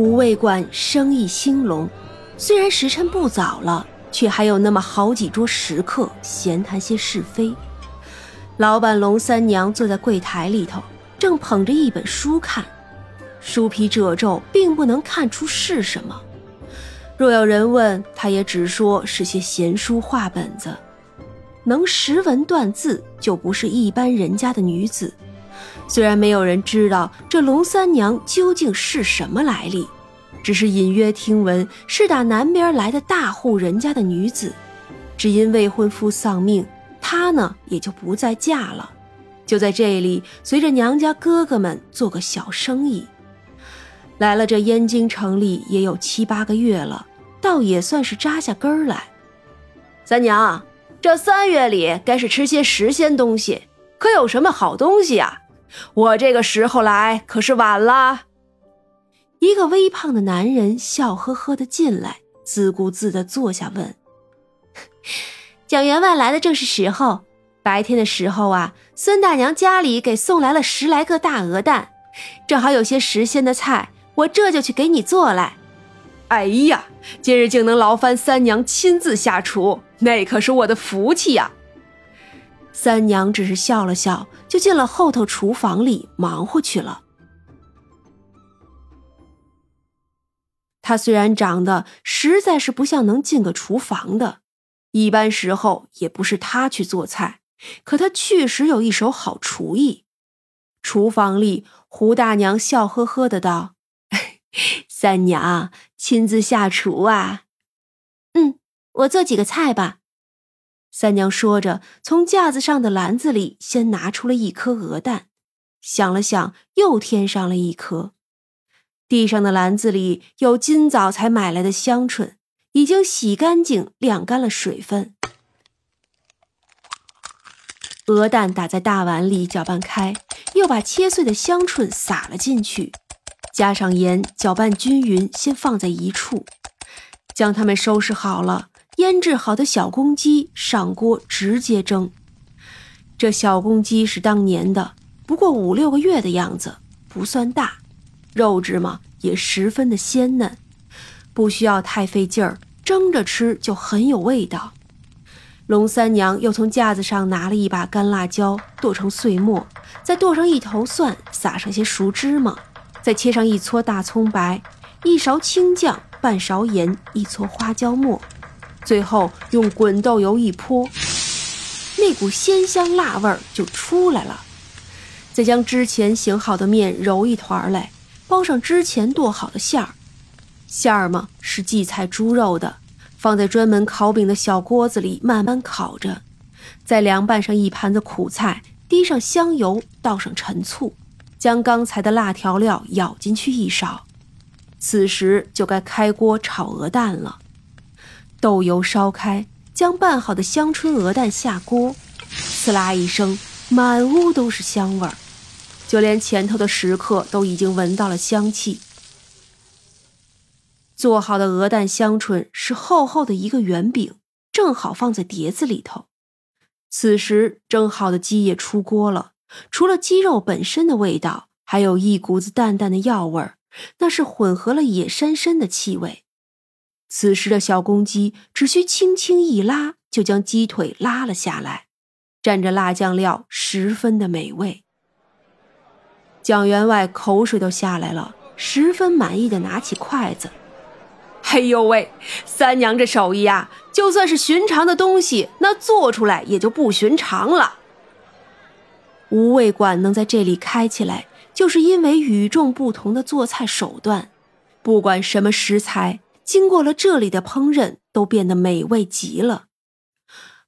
五味馆生意兴隆，虽然时辰不早了，却还有那么好几桌食客闲谈些是非。老板龙三娘坐在柜台里头，正捧着一本书看，书皮褶皱，并不能看出是什么。若有人问，她也只说是些闲书画本子，能识文断字，就不是一般人家的女子。虽然没有人知道这龙三娘究竟是什么来历，只是隐约听闻是打南边来的大户人家的女子，只因未婚夫丧命，她呢也就不再嫁了，就在这里随着娘家哥哥们做个小生意。来了这燕京城里也有七八个月了，倒也算是扎下根儿来。三娘，这三月里该是吃些时鲜东西，可有什么好东西呀？我这个时候来可是晚了。一个微胖的男人笑呵呵的进来，自顾自的坐下问：“ 蒋员外来的正是时候。白天的时候啊，孙大娘家里给送来了十来个大鹅蛋，正好有些时鲜的菜，我这就去给你做来。哎呀，今日竟能劳烦三娘亲自下厨，那可是我的福气呀。”三娘只是笑了笑，就进了后头厨房里忙活去了。她虽然长得实在是不像能进个厨房的，一般时候也不是她去做菜，可她确实有一手好厨艺。厨房里，胡大娘笑呵呵的道：“ 三娘亲自下厨啊？嗯，我做几个菜吧。”三娘说着，从架子上的篮子里先拿出了一颗鹅蛋，想了想，又添上了一颗。地上的篮子里有今早才买来的香椿，已经洗干净、晾干了水分。鹅蛋打在大碗里，搅拌开，又把切碎的香椿撒了进去，加上盐，搅拌均匀，先放在一处，将它们收拾好了。腌制好的小公鸡上锅直接蒸。这小公鸡是当年的，不过五六个月的样子，不算大，肉质嘛也十分的鲜嫩，不需要太费劲儿，蒸着吃就很有味道。龙三娘又从架子上拿了一把干辣椒，剁成碎末，再剁上一头蒜，撒上些熟芝麻，再切上一撮大葱白，一勺青酱，半勺盐，一撮花椒末。最后用滚豆油一泼，那股鲜香辣味儿就出来了。再将之前醒好的面揉一团来，包上之前剁好的馅儿。馅儿嘛是荠菜猪肉的，放在专门烤饼的小锅子里慢慢烤着。再凉拌上一盘子苦菜，滴上香油，倒上陈醋，将刚才的辣调料舀进去一勺。此时就该开锅炒鹅蛋了。豆油烧开，将拌好的香椿鹅蛋下锅，呲啦一声，满屋都是香味儿，就连前头的食客都已经闻到了香气。做好的鹅蛋香椿是厚厚的一个圆饼，正好放在碟子里头。此时蒸好的鸡也出锅了，除了鸡肉本身的味道，还有一股子淡淡的药味儿，那是混合了野山参的气味。此时的小公鸡只需轻轻一拉，就将鸡腿拉了下来，蘸着辣酱料，十分的美味。蒋员外口水都下来了，十分满意的拿起筷子。哎呦喂，三娘这手艺啊，就算是寻常的东西，那做出来也就不寻常了。无味馆能在这里开起来，就是因为与众不同的做菜手段，不管什么食材。经过了这里的烹饪，都变得美味极了。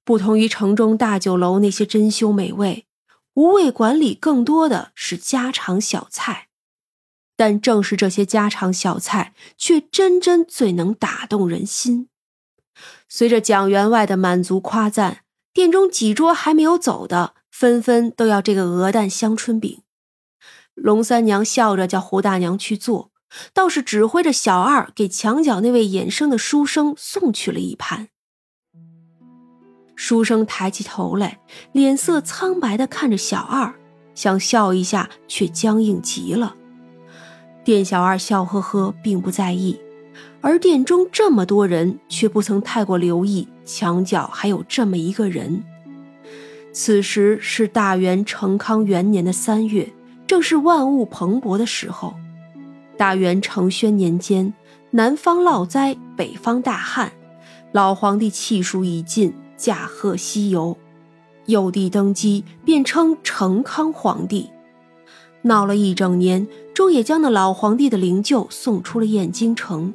不同于城中大酒楼那些珍馐美味，无味馆里更多的是家常小菜。但正是这些家常小菜，却真真最能打动人心。随着蒋员外的满足夸赞，店中几桌还没有走的，纷纷都要这个鹅蛋香椿饼。龙三娘笑着叫胡大娘去做。倒是指挥着小二给墙角那位衍生的书生送去了一盘。书生抬起头来，脸色苍白的看着小二，想笑一下，却僵硬极了。店小二笑呵呵，并不在意，而店中这么多人，却不曾太过留意墙角还有这么一个人。此时是大元成康元年的三月，正是万物蓬勃的时候。大元承宣年间，南方涝灾，北方大旱，老皇帝气数已尽，驾鹤西游。幼帝登基，便称成康皇帝。闹了一整年，终也将那老皇帝的灵柩送出了燕京城。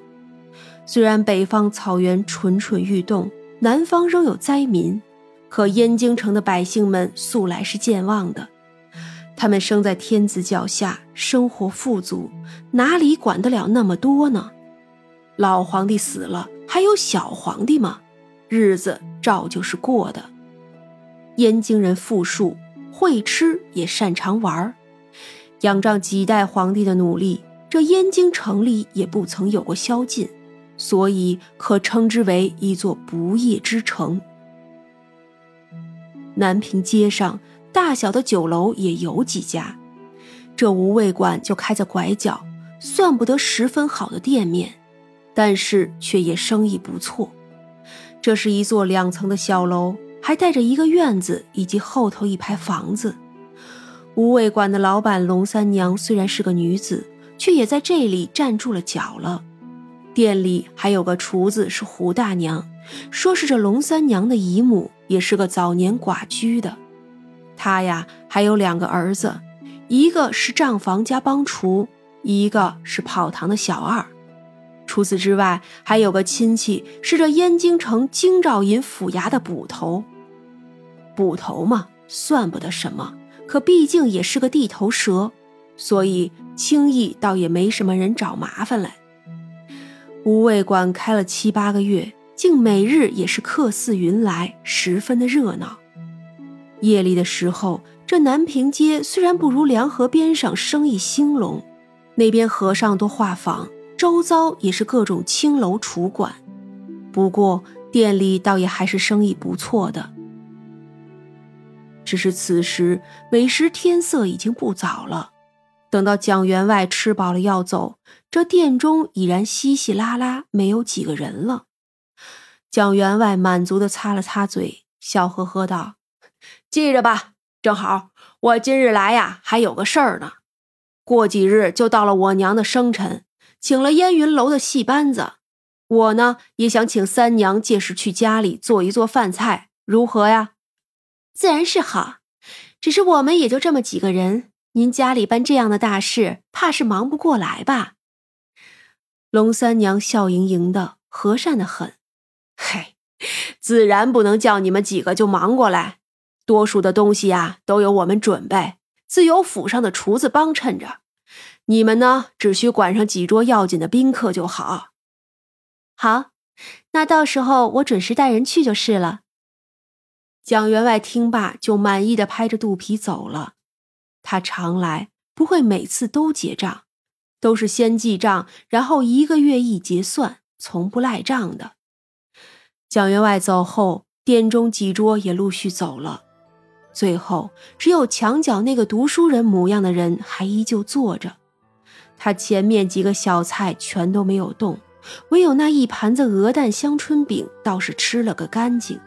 虽然北方草原蠢蠢欲动，南方仍有灾民。可燕京城的百姓们素来是健忘的，他们生在天子脚下，生活富足，哪里管得了那么多呢？老皇帝死了，还有小皇帝吗？日子照旧是过的。燕京人富庶，会吃也擅长玩仰仗几代皇帝的努力，这燕京城里也不曾有过宵禁，所以可称之为一座不夜之城。南平街上，大小的酒楼也有几家，这无味馆就开在拐角，算不得十分好的店面，但是却也生意不错。这是一座两层的小楼，还带着一个院子以及后头一排房子。无味馆的老板龙三娘虽然是个女子，却也在这里站住了脚了。店里还有个厨子是胡大娘，说是这龙三娘的姨母。也是个早年寡居的，他呀还有两个儿子，一个是账房家帮厨，一个是跑堂的小二。除此之外，还有个亲戚是这燕京城京兆尹府衙的捕头。捕头嘛，算不得什么，可毕竟也是个地头蛇，所以轻易倒也没什么人找麻烦来。无味馆开了七八个月。竟每日也是客似云来，十分的热闹。夜里的时候，这南平街虽然不如梁河边上生意兴隆，那边和尚多画舫，周遭也是各种青楼楚馆，不过店里倒也还是生意不错的。只是此时委实天色已经不早了，等到蒋员外吃饱了要走，这店中已然稀稀拉拉，没有几个人了。蒋员外满足的擦了擦嘴，笑呵呵道：“记着吧，正好我今日来呀，还有个事儿呢。过几日就到了我娘的生辰，请了烟云楼的戏班子，我呢也想请三娘届时去家里做一做饭菜，如何呀？自然是好，只是我们也就这么几个人，您家里办这样的大事，怕是忙不过来吧？”龙三娘笑盈盈的，和善的很。嘿，自然不能叫你们几个就忙过来，多数的东西呀都由我们准备，自有府上的厨子帮衬着。你们呢，只需管上几桌要紧的宾客就好。好，那到时候我准时带人去就是了。蒋员外听罢，就满意的拍着肚皮走了。他常来不会每次都结账，都是先记账，然后一个月一结算，从不赖账的。蒋员外走后，店中几桌也陆续走了，最后只有墙角那个读书人模样的人还依旧坐着。他前面几个小菜全都没有动，唯有那一盘子鹅蛋香椿饼倒是吃了个干净。